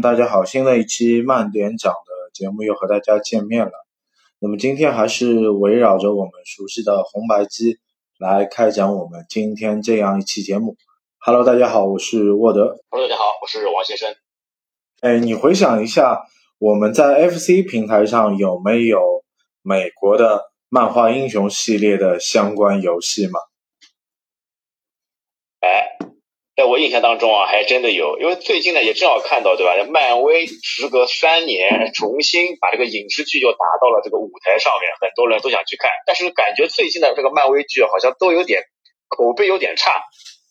大家好！新的一期慢点讲的节目又和大家见面了。那么今天还是围绕着我们熟悉的红白机来开讲我们今天这样一期节目。Hello，大家好，我是沃德。Hello，大家好，我是王先生。哎，你回想一下，我们在 FC 平台上有没有美国的漫画英雄系列的相关游戏吗？在我印象当中啊，还真的有，因为最近呢也正好看到，对吧？漫威时隔三年重新把这个影视剧又打到了这个舞台上面，很多人都想去看，但是感觉最近的这个漫威剧好像都有点口碑有点差，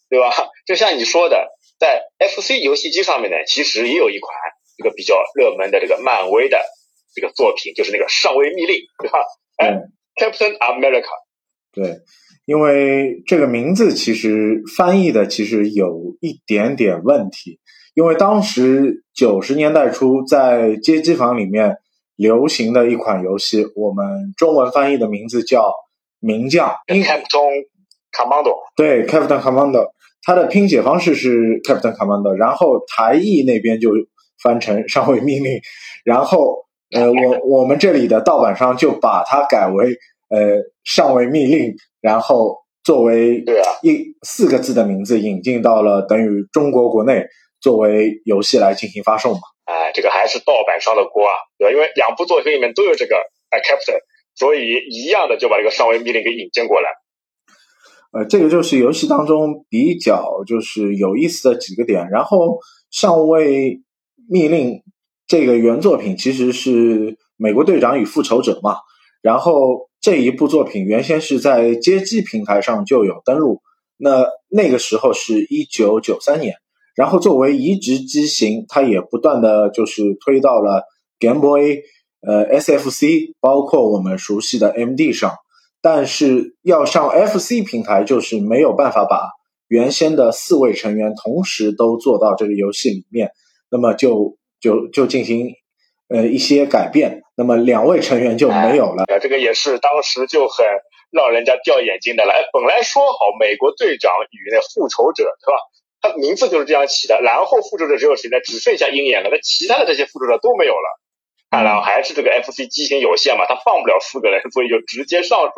对吧？就像你说的，在 FC 游戏机上面呢，其实也有一款这个比较热门的这个漫威的这个作品，就是那个上尉密令，对吧？哎，Captain America，对。因为这个名字其实翻译的其实有一点点问题，因为当时九十年代初在街机房里面流行的一款游戏，我们中文翻译的名字叫《名将》，Captain Commando。对，Captain Commando，它的拼写方式是 Captain Commando，然后台译那边就翻成上尉命令，然后呃，我我们这里的盗版商就把它改为呃上尉命令。然后作为对啊一四个字的名字引进到了等于中国国内作为游戏来进行发售嘛？哎，这个还是盗版商的锅啊，对吧？因为两部作品里面都有这个哎 Captain，所以一样的就把这个上位密令给引进过来。呃，这个就是游戏当中比较就是有意思的几个点。然后上位密令这个原作品其实是美国队长与复仇者嘛，然后。这一部作品原先是在街机平台上就有登录，那那个时候是一九九三年，然后作为移植机型，它也不断的就是推到了 Game Boy、呃 SFC，包括我们熟悉的 MD 上，但是要上 FC 平台就是没有办法把原先的四位成员同时都做到这个游戏里面，那么就就就进行。呃，一些改变，那么两位成员就没有了。这个也是当时就很让人家掉眼睛的了。哎，本来说好美国队长与那复仇者，对吧？他名字就是这样起的。然后复仇者只有谁呢？只剩下鹰眼了。那其他的这些复仇者都没有了。看来还是这个 FC 机型有限嘛，他放不了四个人，所以就直接上手，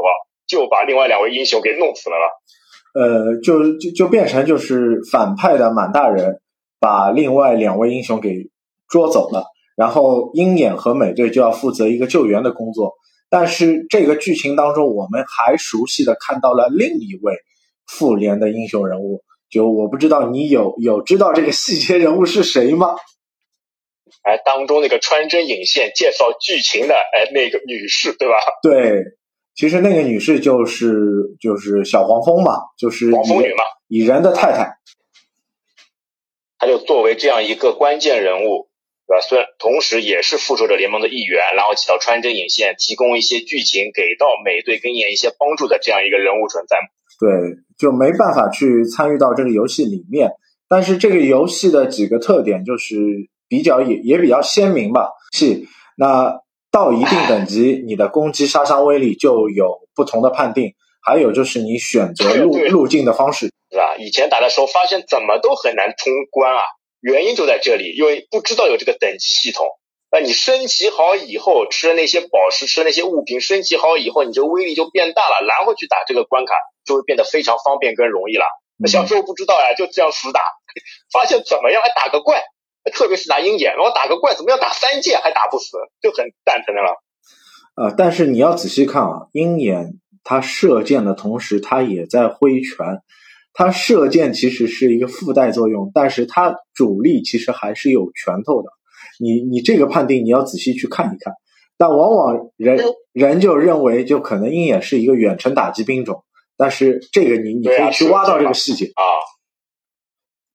就把另外两位英雄给弄死了了。呃，就就就变成就是反派的满大人把另外两位英雄给捉走了。然后鹰眼和美队就要负责一个救援的工作，但是这个剧情当中，我们还熟悉的看到了另一位复联的英雄人物，就我不知道你有 有知道这个细节人物是谁吗？哎，当中那个穿针引线介绍剧情的哎那个女士对吧？对，其实那个女士就是就是小黄蜂嘛，就是黄蜂女嘛，蚁人的太太，她就作为这样一个关键人物。对吧？虽然同时也是复仇者联盟的一员，然后起到穿针引线，提供一些剧情给到美队跟演一些帮助的这样一个人物存在。对，就没办法去参与到这个游戏里面。但是这个游戏的几个特点就是比较也也比较鲜明吧。是，那到一定等级，你的攻击杀伤威力就有不同的判定。还有就是你选择路路径的方式，是吧？以前打的时候发现怎么都很难通关啊。原因就在这里，因为不知道有这个等级系统。那你升级好以后，吃的那些宝石，吃的那些物品，升级好以后，你这威力就变大了，然后去打这个关卡就会变得非常方便跟容易了。小时候不知道呀，就这样死打，发现怎么样还打个怪，特别是打鹰眼，然后打个怪怎么样打三剑还打不死，就很蛋疼的了。呃，但是你要仔细看啊，鹰眼它射箭的同时，它也在挥拳。它射箭其实是一个附带作用，但是它主力其实还是有拳头的。你你这个判定你要仔细去看一看。但往往人人就认为就可能鹰眼是一个远程打击兵种，但是这个你你可以去挖到这个细节啊。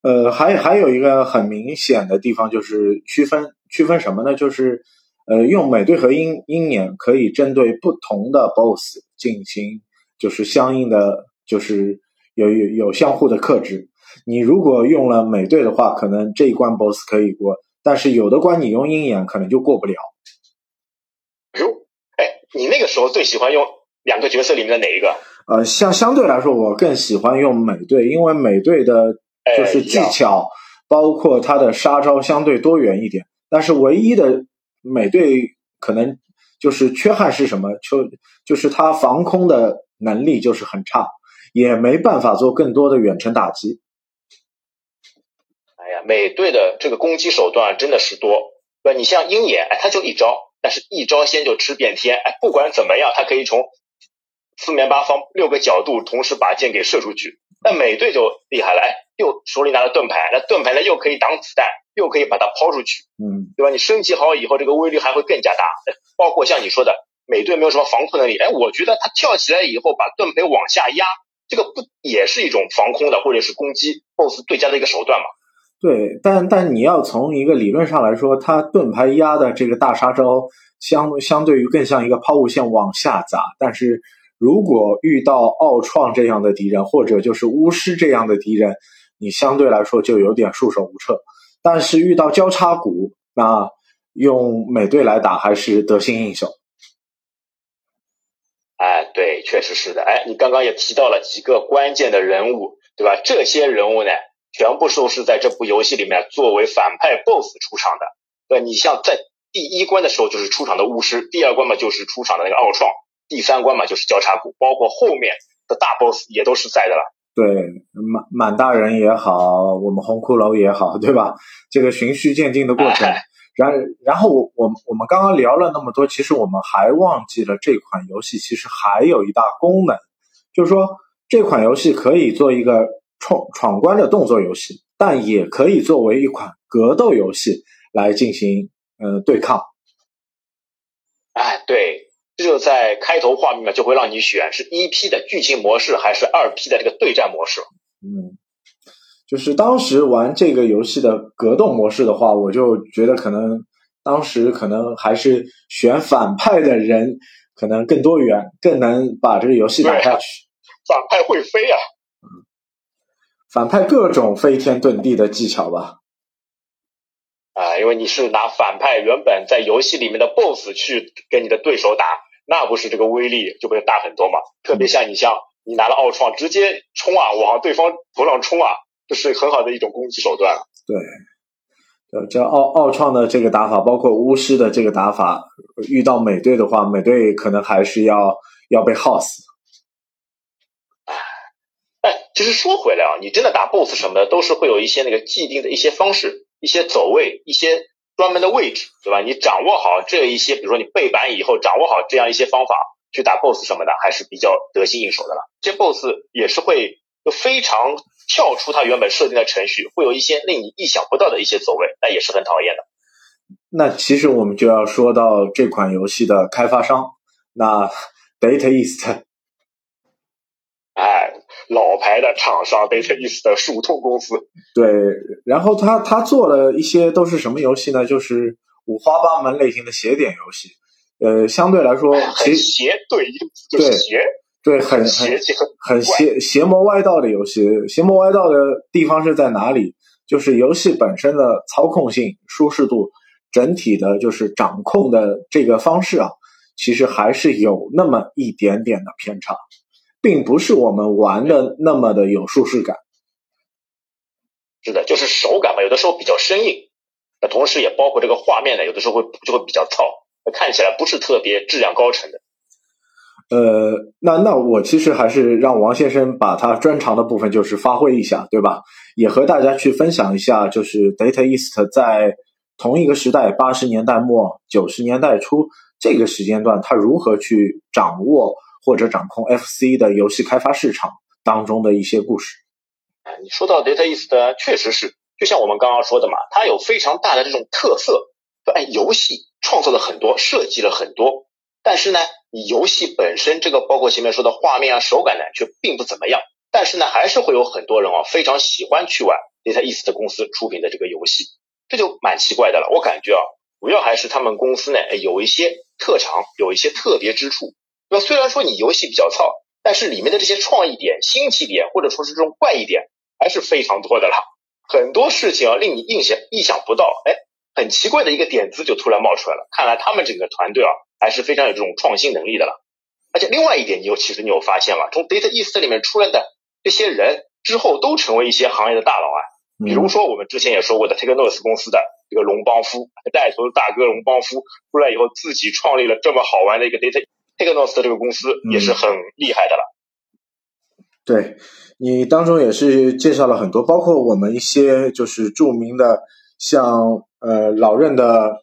呃，还还有一个很明显的地方就是区分区分什么呢？就是呃，用美队和鹰鹰眼可以针对不同的 BOSS 进行就是相应的就是。有有有相互的克制，你如果用了美队的话，可能这一关 BOSS 可以过，但是有的关你用鹰眼可能就过不了。哟，哎，你那个时候最喜欢用两个角色里面的哪一个？呃，相相对来说，我更喜欢用美队，因为美队的就是技巧包括他的杀招相对多元一点。但是唯一的美队可能就是缺憾是什么？就就是他防空的能力就是很差，也没办法做更多的远程打击。哎呀，美队的这个攻击手段真的是多。对吧你像鹰眼，哎，他就一招，但是一招先就吃遍天，哎，不管怎么样，他可以从四面八方六个角度同时把箭给射出去。那美队就厉害了，哎，又手里拿着盾牌，那盾牌呢又可以挡子弹，又可以把它抛出去，嗯，对吧？你升级好以后，这个威力还会更加大。包括像你说的，美队没有什么防护能力，哎，我觉得他跳起来以后把盾牌往下压，这个不也是一种防空的或者是攻击 BOSS 最佳的一个手段吗？对，但但你要从一个理论上来说，他盾牌压的这个大杀招，相相对于更像一个抛物线往下砸。但是如果遇到奥创这样的敌人，或者就是巫师这样的敌人，你相对来说就有点束手无策。但是遇到交叉骨，那用美队来打还是得心应手。哎，对，确实是的。哎，你刚刚也提到了几个关键的人物，对吧？这些人物呢？全部都是在这部游戏里面作为反派 BOSS 出场的。对，你像在第一关的时候就是出场的巫师，第二关嘛就是出场的那个奥创，第三关嘛就是交叉骨，包括后面的大 BOSS 也都是在的了。对，满满大人也好，我们红骷髅也好，对吧？这个循序渐进的过程。然然后我我我们刚刚聊了那么多，其实我们还忘记了这款游戏其实还有一大功能，就是说这款游戏可以做一个。闯闯关的动作游戏，但也可以作为一款格斗游戏来进行呃对抗。哎，对，这就在开头画面就会让你选是一 P 的剧情模式还是二 P 的这个对战模式。嗯，就是当时玩这个游戏的格斗模式的话，我就觉得可能当时可能还是选反派的人可能更多元，更能把这个游戏打下去。反派会飞啊！反派各种飞天遁地的技巧吧，啊，因为你是拿反派原本在游戏里面的 BOSS 去跟你的对手打，那不是这个威力就会大很多嘛？特别像你像你拿了奥创直接冲啊，往对方头上冲啊，这是很好的一种攻击手段。对，呃，这奥奥创的这个打法，包括巫师的这个打法，遇到美队的话，美队可能还是要要被耗死。其实说回来啊，你真的打 BOSS 什么的，都是会有一些那个既定的一些方式、一些走位、一些专门的位置，对吧？你掌握好这一些，比如说你背板以后掌握好这样一些方法去打 BOSS 什么的，还是比较得心应手的了。这 BOSS 也是会非常跳出它原本设定的程序，会有一些令你意想不到的一些走位，那也是很讨厌的。那其实我们就要说到这款游戏的开发商，那 Data East，哎。老牌的厂商 Data East 的数通公司，对，然后他他做了一些都是什么游戏呢？就是五花八门类型的斜点游戏，呃，相对来说，很邪，对，就是邪，对，很很很邪邪魔歪道的游戏。邪魔歪道的地方是在哪里？就是游戏本身的操控性、舒适度，整体的就是掌控的这个方式啊，其实还是有那么一点点的偏差。并不是我们玩的那么的有舒适感，是的，就是手感嘛，有的时候比较生硬，那同时也包括这个画面呢，有的时候会就会比较糙，看起来不是特别质量高成的。呃，那那我其实还是让王先生把他专长的部分就是发挥一下，对吧？也和大家去分享一下，就是 Data East 在同一个时代，八十年代末九十年代初这个时间段，他如何去掌握。或者掌控 FC 的游戏开发市场当中的一些故事。哎，你说到 Data East 确实是，就像我们刚刚说的嘛，它有非常大的这种特色。哎，游戏创作了很多，设计了很多，但是呢，你游戏本身这个包括前面说的画面啊、手感呢，却并不怎么样。但是呢，还是会有很多人啊，非常喜欢去玩 Data East 的公司出品的这个游戏，这就蛮奇怪的了。我感觉啊，主要还是他们公司呢，有一些特长，有一些特别之处。那虽然说你游戏比较糙，但是里面的这些创意点、新奇点，或者说是这种怪异点，还是非常多的啦。很多事情啊，令你印象意想不到，哎，很奇怪的一个点子就突然冒出来了。看来他们整个团队啊，还是非常有这种创新能力的了。而且另外一点，你有其实你有发现吗？从 Data East 里面出来的这些人之后，都成为一些行业的大佬啊。比如说我们之前也说过的 t a k e n o s 公司的这个龙邦夫带头大哥龙邦夫出来以后，自己创立了这么好玩的一个 Data t a k e n o s 的这个公司，也是很厉害的了。对你当中也是介绍了很多，包括我们一些就是著名的，像呃老任的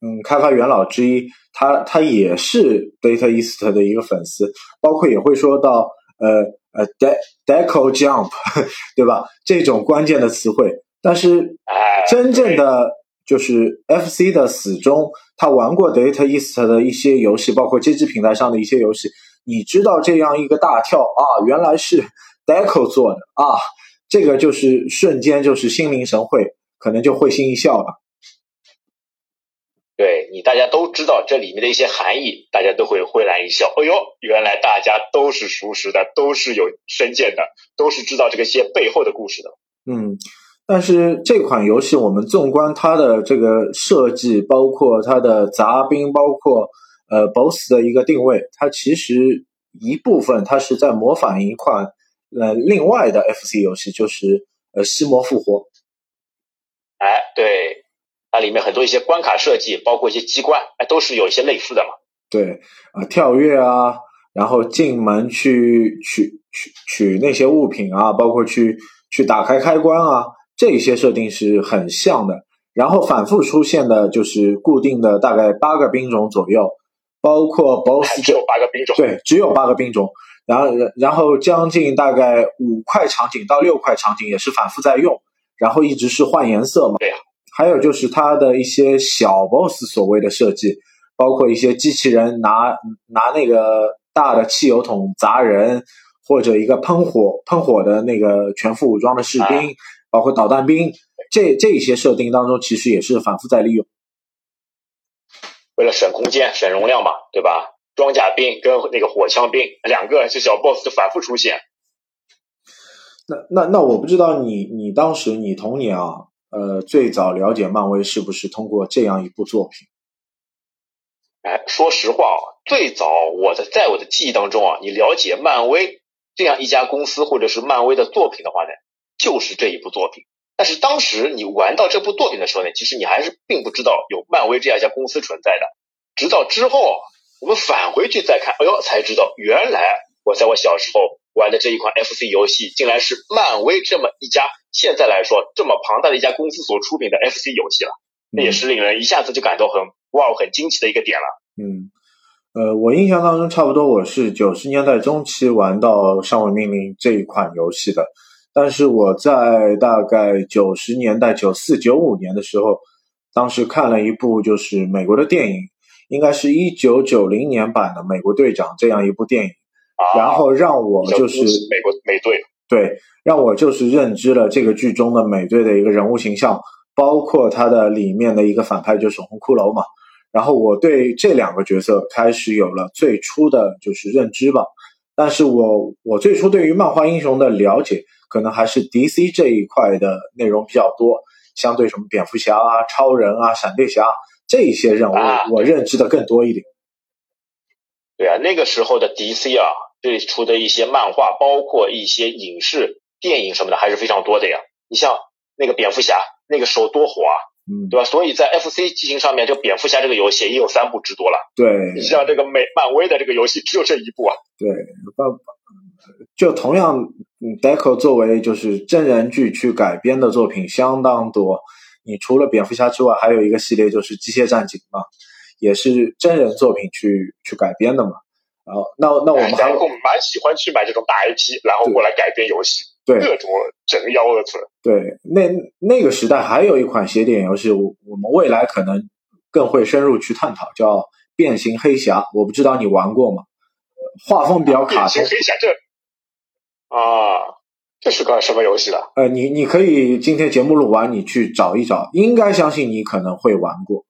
嗯开发元老之一，他他也是 Data East 的一个粉丝，包括也会说到呃呃 De Deco Jump 对吧？这种关键的词汇，但是真正的就是 FC 的死忠，他玩过 Data East 的一些游戏，包括街机平台上的一些游戏。你知道这样一个大跳啊，原来是 Deco 做的啊，这个就是瞬间就是心领神会，可能就会心一笑了。对你大家都知道这里面的一些含义，大家都会会然一笑。哎呦，原来大家都是熟识的，都是有深见的，都是知道这个些背后的故事的。嗯，但是这款游戏我们纵观它的这个设计，包括它的杂兵，包括。呃，BOSS 的一个定位，它其实一部分它是在模仿一款呃另外的 FC 游戏，就是呃《西魔复活》。哎，对，它里面很多一些关卡设计，包括一些机关，哎，都是有一些类似的嘛。对，啊，跳跃啊，然后进门去取取取那些物品啊，包括去去打开开关啊，这些设定是很像的。然后反复出现的就是固定的大概八个兵种左右。包括 BOSS 只有八个兵种，对，只有八个兵种。然后，然后将近大概五块场景到六块场景也是反复在用，然后一直是换颜色嘛。对呀。还有就是它的一些小 BOSS 所谓的设计，包括一些机器人拿拿那个大的汽油桶砸人，或者一个喷火喷火的那个全副武装的士兵，包括导弹兵，这这些设定当中其实也是反复在利用。为了省空间、省容量嘛，对吧？装甲兵跟那个火枪兵两个是小 boss 就反复出现。那那那我不知道你你当时你童年啊，呃，最早了解漫威是不是通过这样一部作品？哎，说实话啊，最早我的在我的记忆当中啊，你了解漫威这样一家公司或者是漫威的作品的话呢，就是这一部作品。但是当时你玩到这部作品的时候呢，其实你还是并不知道有漫威这样一家公司存在的。直到之后我们返回去再看，哎呦，才知道原来我在我小时候玩的这一款 FC 游戏，竟然是漫威这么一家现在来说这么庞大的一家公司所出品的 FC 游戏了。那也是令人一下子就感到很哇，很惊奇的一个点了。嗯，呃，我印象当中差不多我是九十年代中期玩到《上位命令》这一款游戏的。但是我在大概九十年代九四九五年的时候，当时看了一部就是美国的电影，应该是一九九零年版的《美国队长》这样一部电影，然后让我就是美国美队，对，让我就是认知了这个剧中的美队的一个人物形象，包括他的里面的一个反派就是红骷髅嘛，然后我对这两个角色开始有了最初的就是认知吧，但是我我最初对于漫画英雄的了解。可能还是 DC 这一块的内容比较多，相对什么蝙蝠侠啊、超人啊、闪电侠这一些任务，我认知的更多一点。对啊，那个时候的 DC 啊，最出的一些漫画，包括一些影视、电影什么的，还是非常多的呀。你像那个蝙蝠侠，那个时候多火啊，嗯，对吧？所以在 FC 机型上面，这蝙蝠侠这个游戏也有三部之多了。对，你像这个美漫威的这个游戏，只有这一部啊。对，就同样。嗯，Deco 作为就是真人剧去改编的作品相当多。你除了蝙蝠侠之外，还有一个系列就是机械战警嘛，也是真人作品去去改编的嘛。然后，那那我们还蛮喜欢去买这种大 IP，然后过来改编游戏，对，各种整幺蛾子。对，那那个时代还有一款写点游戏，我我们未来可能更会深入去探讨，叫《变形黑侠》。我不知道你玩过吗？画风比较卡通。变形黑侠这。啊，这是个什么游戏了？呃，你你可以今天节目录完，你去找一找，应该相信你可能会玩过。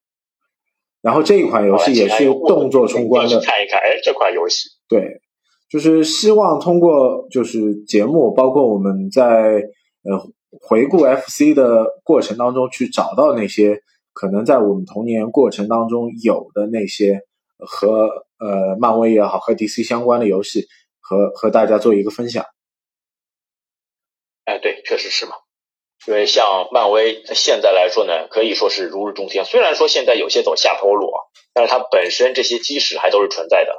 然后这一款游戏也是动作冲关的，看一看，哎，这款游戏，对，就是希望通过就是节目，包括我们在呃回顾 FC 的过程当中，去找到那些可能在我们童年过程当中有的那些和呃漫威也好和 DC 相关的游戏，和和大家做一个分享。哎，对，确实是嘛。因为像漫威现在来说呢，可以说是如日中天。虽然说现在有些走下坡路啊，但是它本身这些基石还都是存在的。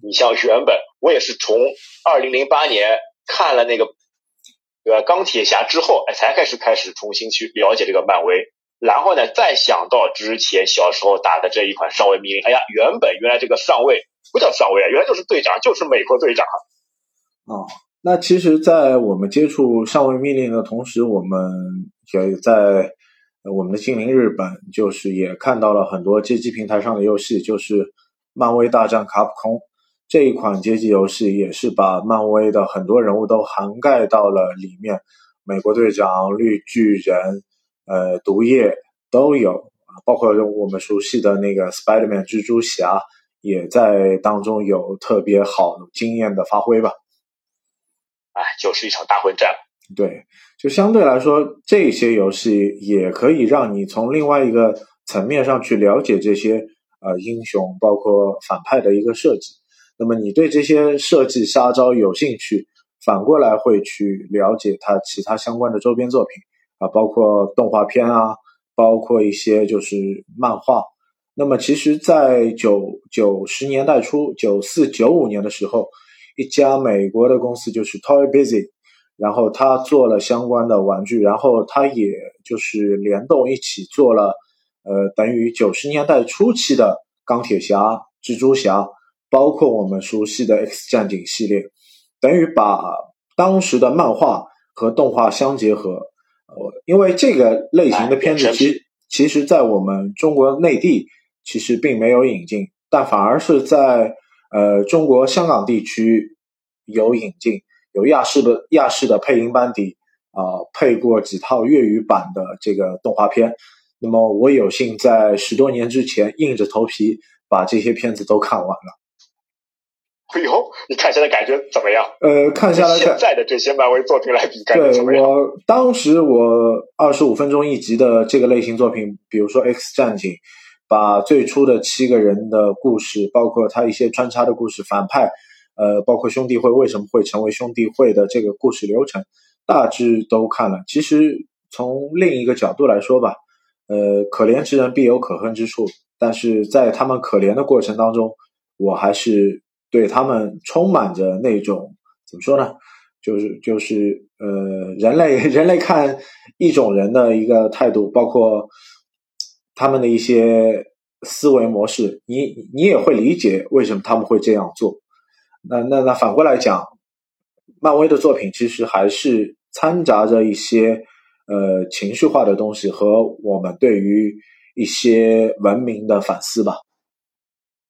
你像原本我也是从二零零八年看了那个对吧钢铁侠之后，哎，才开始开始重新去了解这个漫威。然后呢，再想到之前小时候打的这一款上尉命令，哎呀，原本原来这个上尉不叫上尉啊，原来就是队长，就是美国队长。哦，那其实，在我们接触上位命令的同时，我们也在我们的精灵日本，就是也看到了很多街机平台上的游戏，就是《漫威大战卡普空》这一款街机游戏，也是把漫威的很多人物都涵盖到了里面，美国队长、绿巨人。呃，毒液都有啊，包括我们熟悉的那个 Spider-Man 蜘蛛侠，也在当中有特别好经验的发挥吧。哎，就是一场大混战。对，就相对来说，这些游戏也可以让你从另外一个层面上去了解这些呃英雄，包括反派的一个设计。那么你对这些设计杀招有兴趣，反过来会去了解它其他相关的周边作品。啊，包括动画片啊，包括一些就是漫画。那么，其实，在九九十年代初，九四九五年的时候，一家美国的公司就是 Toy Busy，然后他做了相关的玩具，然后他也就是联动一起做了，呃，等于九十年代初期的钢铁侠、蜘蛛侠，包括我们熟悉的 X 战警系列，等于把当时的漫画和动画相结合。呃因为这个类型的片子，其其实，在我们中国内地其实并没有引进，但反而是在呃中国香港地区有引进，有亚视的亚视的配音班底啊，配过几套粤语版的这个动画片。那么我有幸在十多年之前硬着头皮把这些片子都看完了。哎呦，你看现在感觉怎么样？呃，看下来，现在的这些漫威作品来比，感觉怎么样？我当时我二十五分钟一集的这个类型作品，比如说《X 战警》，把最初的七个人的故事，包括他一些穿插的故事、反派，呃，包括兄弟会为什么会成为兄弟会的这个故事流程，大致都看了。其实从另一个角度来说吧，呃，可怜之人必有可恨之处，但是在他们可怜的过程当中，我还是。对他们充满着那种怎么说呢？就是就是呃，人类 人类看一种人的一个态度，包括他们的一些思维模式，你你也会理解为什么他们会这样做。那那那反过来讲，漫威的作品其实还是掺杂着一些呃情绪化的东西和我们对于一些文明的反思吧。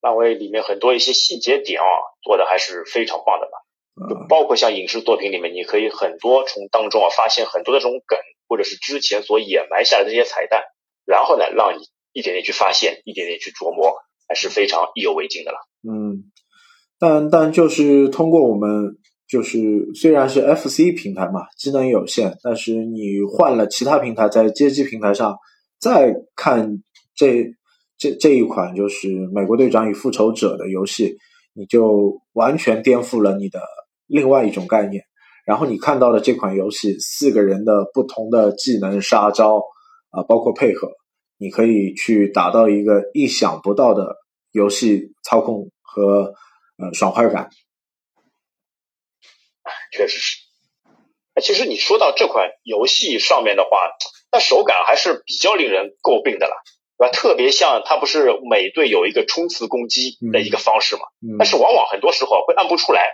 漫威里面很多一些细节点啊，做的还是非常棒的吧。就包括像影视作品里面，你可以很多从当中啊发现很多的这种梗，或者是之前所掩埋下来的这些彩蛋，然后呢，让你一点点去发现，一点点去琢磨，还是非常意犹未尽的了。嗯，但但就是通过我们，就是虽然是 FC 平台嘛，机能有限，但是你换了其他平台，在街机平台上再看这。这这一款就是《美国队长与复仇者》的游戏，你就完全颠覆了你的另外一种概念。然后你看到的这款游戏，四个人的不同的技能、杀招啊，包括配合，你可以去达到一个意想不到的游戏操控和呃爽快感。确实是。其实你说到这款游戏上面的话，那手感还是比较令人诟病的了。特别像它不是每队有一个冲刺攻击的一个方式嘛？但是往往很多时候会按不出来，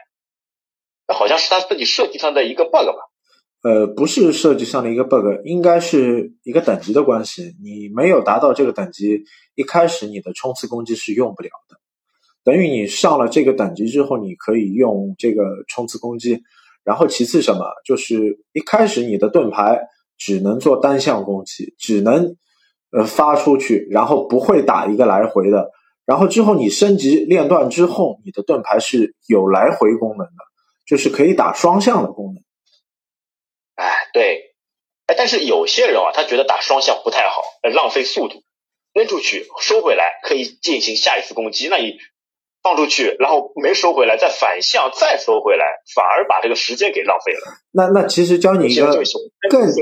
那好像是他自己设计上的一个 bug 吧？呃，不是设计上的一个 bug，应该是一个等级的关系。你没有达到这个等级，一开始你的冲刺攻击是用不了的。等于你上了这个等级之后，你可以用这个冲刺攻击。然后其次什么？就是一开始你的盾牌只能做单向攻击，只能。呃，发出去，然后不会打一个来回的。然后之后你升级链段之后，你的盾牌是有来回功能的，就是可以打双向的功能。哎，对，哎，但是有些人啊，他觉得打双向不太好，浪费速度，扔出去收回来可以进行下一次攻击，那你放出去，然后没收回来，再反向再收回来，反而把这个时间给浪费了。那那其实教你一个更更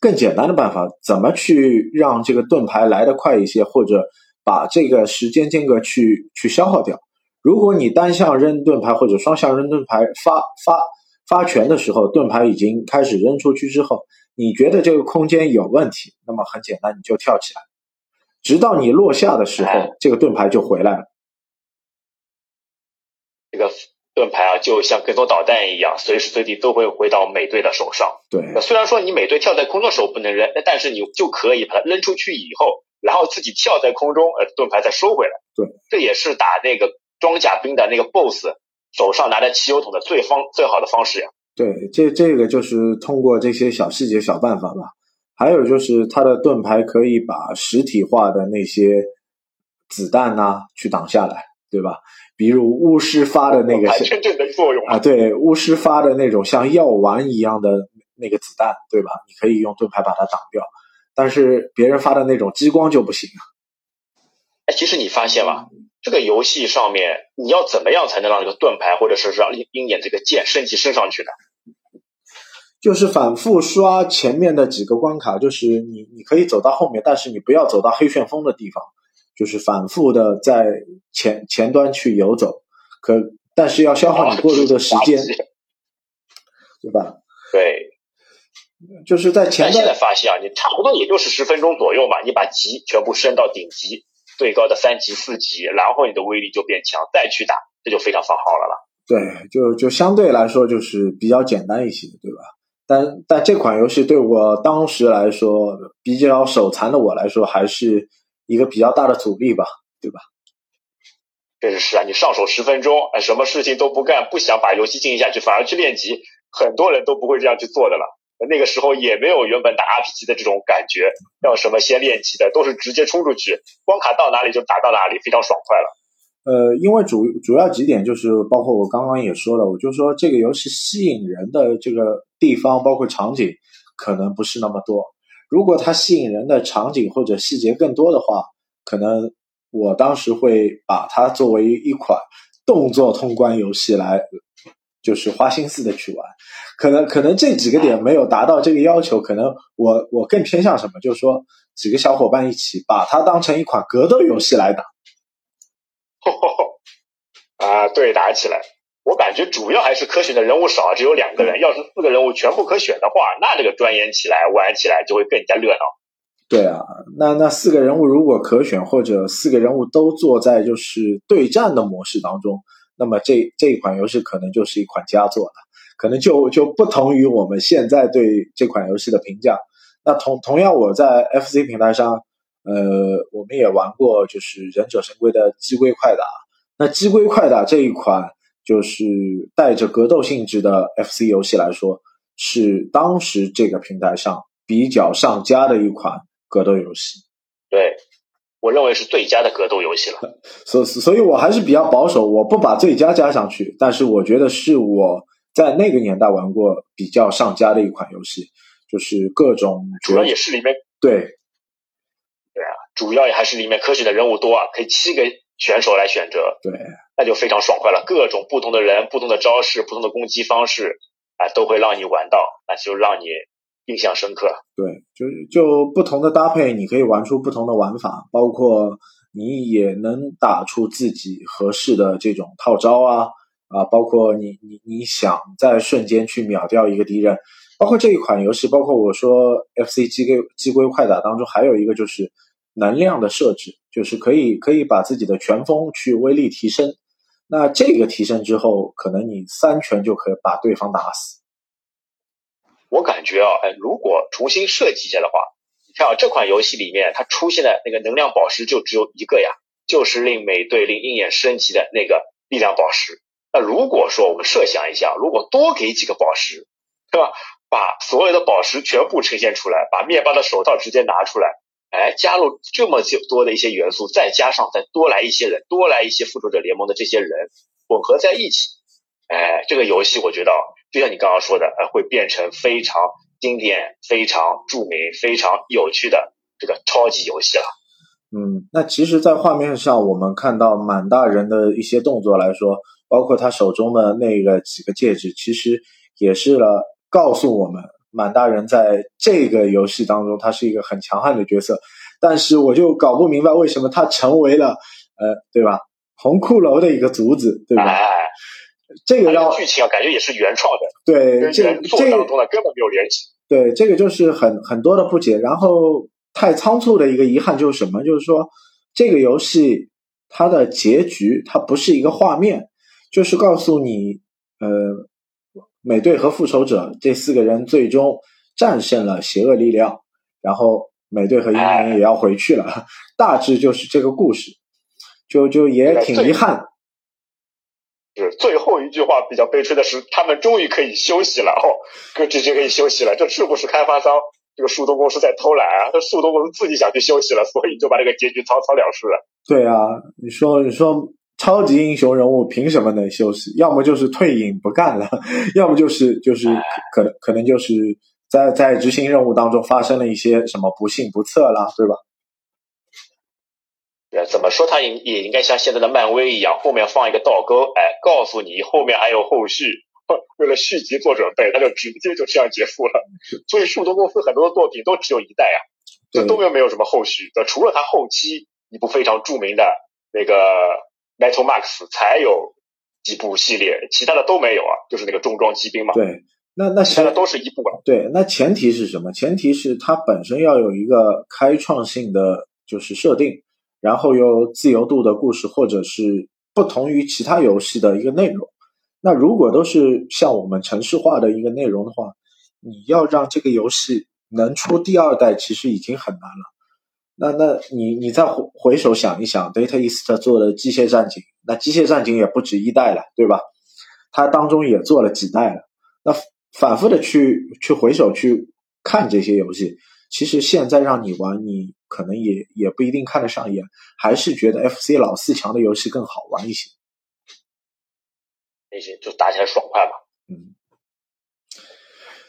更简单的办法，怎么去让这个盾牌来得快一些，或者把这个时间间隔去去消耗掉。如果你单向扔盾牌或者双向扔盾牌发发发拳的时候，盾牌已经开始扔出去之后，你觉得这个空间有问题，那么很简单，你就跳起来，直到你落下的时候，这个盾牌就回来了。这个盾牌啊，就像跟踪导弹一样，随时随地都会回到美队的手上。对，虽然说你美队跳在空中的时候不能扔，但是你就可以把它扔出去以后，然后自己跳在空中，呃，盾牌再收回来。对，这也是打那个装甲兵的那个 BOSS 手上拿着汽油桶的最方最好的方式呀。对，这这个就是通过这些小细节、小办法吧。还有就是它的盾牌可以把实体化的那些子弹呐去挡下来，对吧？比如巫师发的那个真正的作用啊，对，巫师发的那种像药丸一样的那个子弹，对吧？你可以用盾牌把它挡掉，但是别人发的那种激光就不行啊。哎，其实你发现吗？这个游戏上面你要怎么样才能让这个盾牌或者是让鹰眼这个剑升级升上去呢？就是反复刷前面的几个关卡，就是你你可以走到后面，但是你不要走到黑旋风的地方。就是反复的在前前端去游走，可但是要消耗你过度的时间，对吧？对，就是在前端。现在发现啊，你差不多也就是十分钟左右嘛，你把级全部升到顶级，最高的三级、四级，然后你的威力就变强，再去打，这就非常放号了了。对，就就相对来说就是比较简单一些，对吧？但但这款游戏对我当时来说，比较手残的我来说，还是。一个比较大的阻力吧，对吧？确实是啊，你上手十分钟，哎，什么事情都不干，不想把游戏进行下去，反而去练级，很多人都不会这样去做的了。那个时候也没有原本打 RPG 的这种感觉，要什么先练级的，都是直接冲出去，关卡到哪里就打到哪里，非常爽快了。呃，因为主主要几点就是，包括我刚刚也说了，我就说这个游戏吸引人的这个地方，包括场景，可能不是那么多。如果它吸引人的场景或者细节更多的话，可能我当时会把它作为一款动作通关游戏来，就是花心思的去玩。可能可能这几个点没有达到这个要求，可能我我更偏向什么？就是说几个小伙伴一起把它当成一款格斗游戏来打。啊，对打起来。我感觉主要还是可选的人物少，只有两个人。要是四个人物全部可选的话，那这个钻研起来、玩起来就会更加热闹。对啊，那那四个人物如果可选，或者四个人物都坐在就是对战的模式当中，那么这这一款游戏可能就是一款佳作了。可能就就不同于我们现在对这款游戏的评价。那同同样，我在 FC 平台上，呃，我们也玩过就是《忍者神龟》的机龟快打。那机龟快打这一款。就是带着格斗性质的 FC 游戏来说，是当时这个平台上比较上佳的一款格斗游戏。对，我认为是最佳的格斗游戏了。所所以，我还是比较保守，我不把最佳加上去。但是，我觉得是我在那个年代玩过比较上佳的一款游戏，就是各种主要也是里面对对啊，主要也还是里面可选的人物多啊，可以七个选手来选择。对。那就非常爽快了，各种不同的人、不同的招式、不同的攻击方式，啊，都会让你玩到，那就让你印象深刻。对，就是就不同的搭配，你可以玩出不同的玩法，包括你也能打出自己合适的这种套招啊啊，包括你你你想在瞬间去秒掉一个敌人，包括这一款游戏，包括我说 FC 机龟机龟快打当中还有一个就是能量的设置，就是可以可以把自己的拳风去威力提升。那这个提升之后，可能你三拳就可以把对方打死。我感觉啊，哎，如果重新设计一下的话，你看啊，这款游戏里面它出现的那个能量宝石就只有一个呀，就是令美队、令鹰眼升级的那个力量宝石。那如果说我们设想一下，如果多给几个宝石，对吧？把所有的宝石全部呈现出来，把灭霸的手套直接拿出来。哎，加入这么就多的一些元素，再加上再多来一些人，多来一些复仇者联盟的这些人混合在一起，哎，这个游戏我觉得就像你刚刚说的，会变成非常经典、非常著名、非常有趣的这个超级游戏了。嗯，那其实，在画面上我们看到满大人的一些动作来说，包括他手中的那个几个戒指，其实也是了告诉我们，满大人在这个游戏当中他是一个很强悍的角色。但是我就搞不明白为什么他成为了呃，对吧？红骷髅的一个卒子，对吧？这个让剧情啊，感觉也是原创的，对，这这当中呢根本没有联系。对，这个就是很很多的不解。然后太仓促的一个遗憾就是什么？就是说这个游戏它的结局它不是一个画面，就是告诉你，呃，美队和复仇者这四个人最终战胜了邪恶力量，然后美队和英雄也要回去了，大致就是这个故事，就就也挺遗憾。是最后一句话比较悲催的是，他们终于可以休息了哦，就直接可以休息了。这是不是开发商这个树洞公司在偷懒啊？这树洞公司自己想去休息了，所以就把这个结局草草了事了。对啊，你说你说超级英雄人物凭什么能休息？要么就是退隐不干了，要么就是就是可能可能就是在在执行任务当中发生了一些什么不幸不测啦，对吧？怎么说，它也也应该像现在的漫威一样，后面放一个倒钩，哎，告诉你后面还有后续，为了续集做准备，他就直接就这样结束了。所以，树洞公司很多的作品都只有一代啊，就都没有什么后续。的，除了他后期一部非常著名的那个 Metal Max 才有几部系列，其他的都没有啊，就是那个重装机兵嘛。对，那那其他的都是一部啊。对，那前提是什么？前提是它本身要有一个开创性的就是设定。然后有自由度的故事，或者是不同于其他游戏的一个内容。那如果都是像我们城市化的一个内容的话，你要让这个游戏能出第二代，其实已经很难了。那那你你再回回首想一想，Data East 做的机械战警，那机械战警也不止一代了，对吧？它当中也做了几代了。那反复的去去回首去看这些游戏。其实现在让你玩，你可能也也不一定看得上眼，还是觉得 FC 老四强的游戏更好玩一些。那些就打起来爽快嘛。嗯。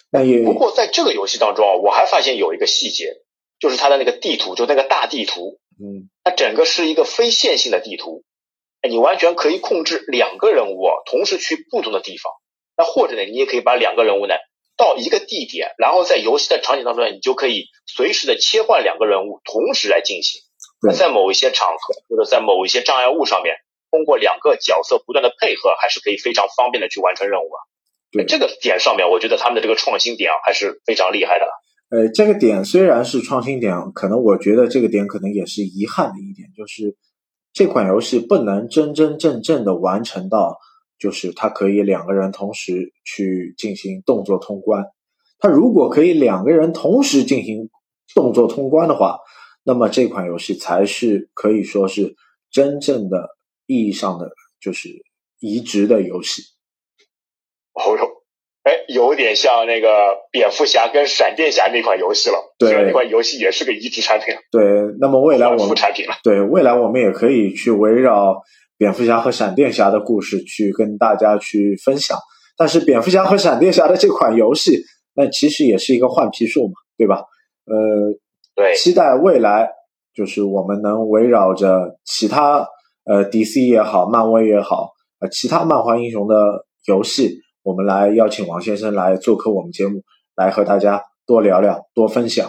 那也不过在这个游戏当中啊，我还发现有一个细节，就是它的那个地图，就那个大地图，嗯，它整个是一个非线性的地图，你完全可以控制两个人物啊，同时去不同的地方。那或者呢，你也可以把两个人物呢。到一个地点，然后在游戏的场景当中，你就可以随时的切换两个人物同时来进行。在某一些场合或者在某一些障碍物上面，通过两个角色不断的配合，还是可以非常方便的去完成任务啊。对这个点上面，我觉得他们的这个创新点啊，还是非常厉害的。呃，这个点虽然是创新点，可能我觉得这个点可能也是遗憾的一点，就是这款游戏不能真真正正的完成到。就是它可以两个人同时去进行动作通关。它如果可以两个人同时进行动作通关的话，那么这款游戏才是可以说是真正的意义上的就是移植的游戏。哦哟，哎，有点像那个蝙蝠侠跟闪电侠那款游戏了。对，那款游戏也是个移植产品。对，那么未来我们产品了。对，未来我们也可以去围绕。蝙蝠侠和闪电侠的故事去跟大家去分享，但是蝙蝠侠和闪电侠的这款游戏，那其实也是一个换皮术嘛，对吧？呃，对，期待未来就是我们能围绕着其他呃 DC 也好，漫威也好，呃其他漫画英雄的游戏，我们来邀请王先生来做客我们节目，来和大家多聊聊，多分享。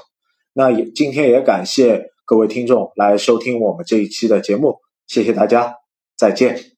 那也今天也感谢各位听众来收听我们这一期的节目，谢谢大家。再见。